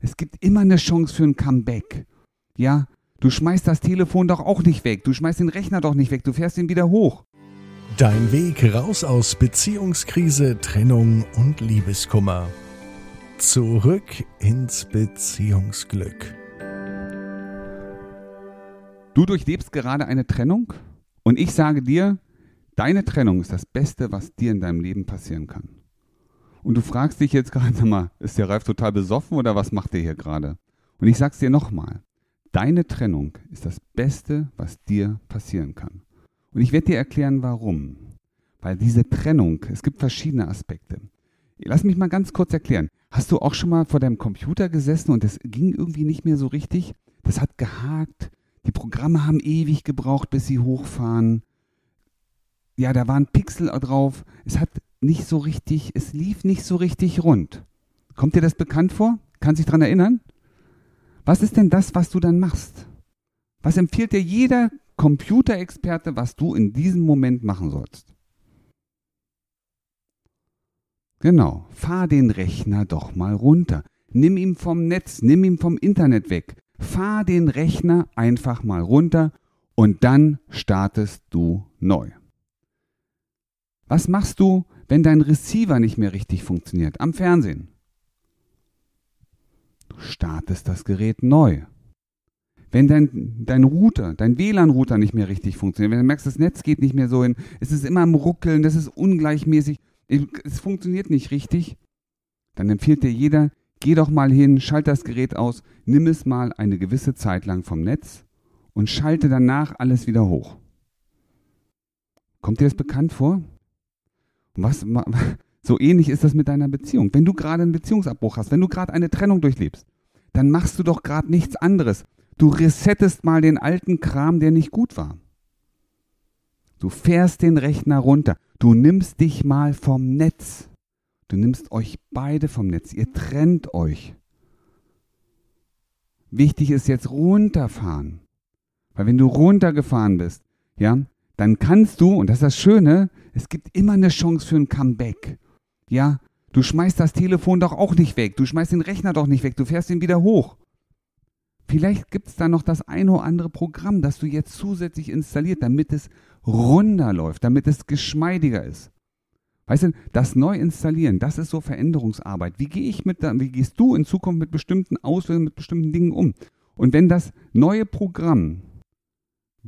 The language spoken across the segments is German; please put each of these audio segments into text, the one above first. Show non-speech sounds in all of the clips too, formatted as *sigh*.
Es gibt immer eine Chance für ein Comeback. Ja, du schmeißt das Telefon doch auch nicht weg. Du schmeißt den Rechner doch nicht weg. Du fährst ihn wieder hoch. Dein Weg raus aus Beziehungskrise, Trennung und Liebeskummer. Zurück ins Beziehungsglück. Du durchlebst gerade eine Trennung und ich sage dir, deine Trennung ist das Beste, was dir in deinem Leben passieren kann. Und du fragst dich jetzt gerade *laughs* mal, ist der Ralf total besoffen oder was macht der hier gerade? Und ich sag's dir nochmal, deine Trennung ist das Beste, was dir passieren kann. Und ich werde dir erklären, warum. Weil diese Trennung, es gibt verschiedene Aspekte. Lass mich mal ganz kurz erklären. Hast du auch schon mal vor deinem Computer gesessen und es ging irgendwie nicht mehr so richtig? Das hat gehakt. Die Programme haben ewig gebraucht, bis sie hochfahren. Ja, da waren Pixel drauf. Es hat nicht so richtig, es lief nicht so richtig rund. Kommt dir das bekannt vor? Kannst dich daran erinnern? Was ist denn das, was du dann machst? Was empfiehlt dir jeder Computerexperte, was du in diesem Moment machen sollst? Genau, fahr den Rechner doch mal runter. Nimm ihn vom Netz, nimm ihn vom Internet weg. Fahr den Rechner einfach mal runter und dann startest du neu. Was machst du, wenn dein Receiver nicht mehr richtig funktioniert am Fernsehen? Du startest das Gerät neu. Wenn dein, dein Router, dein WLAN-Router nicht mehr richtig funktioniert, wenn du merkst, das Netz geht nicht mehr so hin, es ist immer am Ruckeln, das ist ungleichmäßig, es funktioniert nicht richtig, dann empfiehlt dir jeder, geh doch mal hin, schalte das Gerät aus, nimm es mal eine gewisse Zeit lang vom Netz und schalte danach alles wieder hoch. Kommt dir das bekannt vor? Was, *laughs* so ähnlich ist das mit deiner Beziehung. Wenn du gerade einen Beziehungsabbruch hast, wenn du gerade eine Trennung durchlebst, dann machst du doch gerade nichts anderes. Du resettest mal den alten Kram, der nicht gut war. Du fährst den Rechner runter. Du nimmst dich mal vom Netz. Du nimmst euch beide vom Netz. Ihr trennt euch. Wichtig ist jetzt runterfahren. Weil wenn du runtergefahren bist, ja, dann kannst du, und das ist das Schöne, es gibt immer eine Chance für ein Comeback. Ja, du schmeißt das Telefon doch auch nicht weg. Du schmeißt den Rechner doch nicht weg. Du fährst ihn wieder hoch. Vielleicht gibt es da noch das eine oder andere Programm, das du jetzt zusätzlich installiert, damit es runder läuft, damit es geschmeidiger ist. Weißt du, das Neuinstallieren, das ist so Veränderungsarbeit. Wie gehe ich mit, wie gehst du in Zukunft mit bestimmten Auslösungen, mit bestimmten Dingen um? Und wenn das neue Programm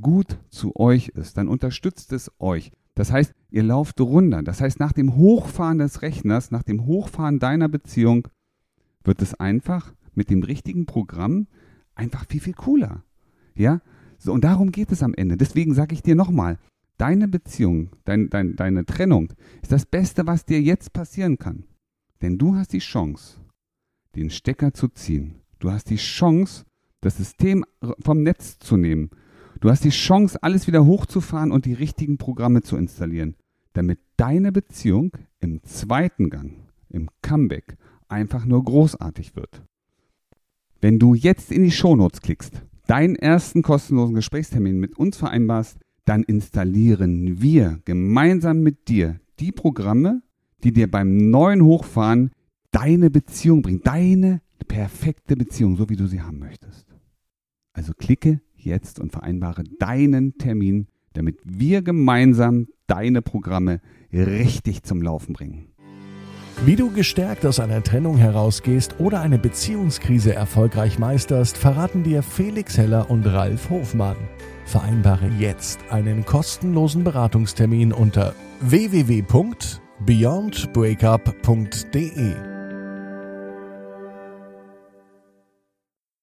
gut zu euch ist, dann unterstützt es euch. Das heißt, ihr lauft runter. Das heißt, nach dem Hochfahren des Rechners, nach dem Hochfahren deiner Beziehung, wird es einfach mit dem richtigen Programm einfach viel, viel cooler. Ja? So, und darum geht es am Ende. Deswegen sage ich dir nochmal, deine Beziehung, dein, dein, deine Trennung ist das Beste, was dir jetzt passieren kann. Denn du hast die Chance, den Stecker zu ziehen. Du hast die Chance, das System vom Netz zu nehmen. Du hast die Chance, alles wieder hochzufahren und die richtigen Programme zu installieren, damit deine Beziehung im zweiten Gang, im Comeback, einfach nur großartig wird. Wenn du jetzt in die Shownotes klickst, deinen ersten kostenlosen Gesprächstermin mit uns vereinbarst, dann installieren wir gemeinsam mit dir die Programme, die dir beim neuen Hochfahren deine Beziehung bringen, deine perfekte Beziehung, so wie du sie haben möchtest. Also klicke jetzt und vereinbare deinen Termin, damit wir gemeinsam deine Programme richtig zum Laufen bringen. Wie du gestärkt aus einer Trennung herausgehst oder eine Beziehungskrise erfolgreich meisterst, verraten dir Felix Heller und Ralf Hofmann. Vereinbare jetzt einen kostenlosen Beratungstermin unter www.beyondbreakup.de.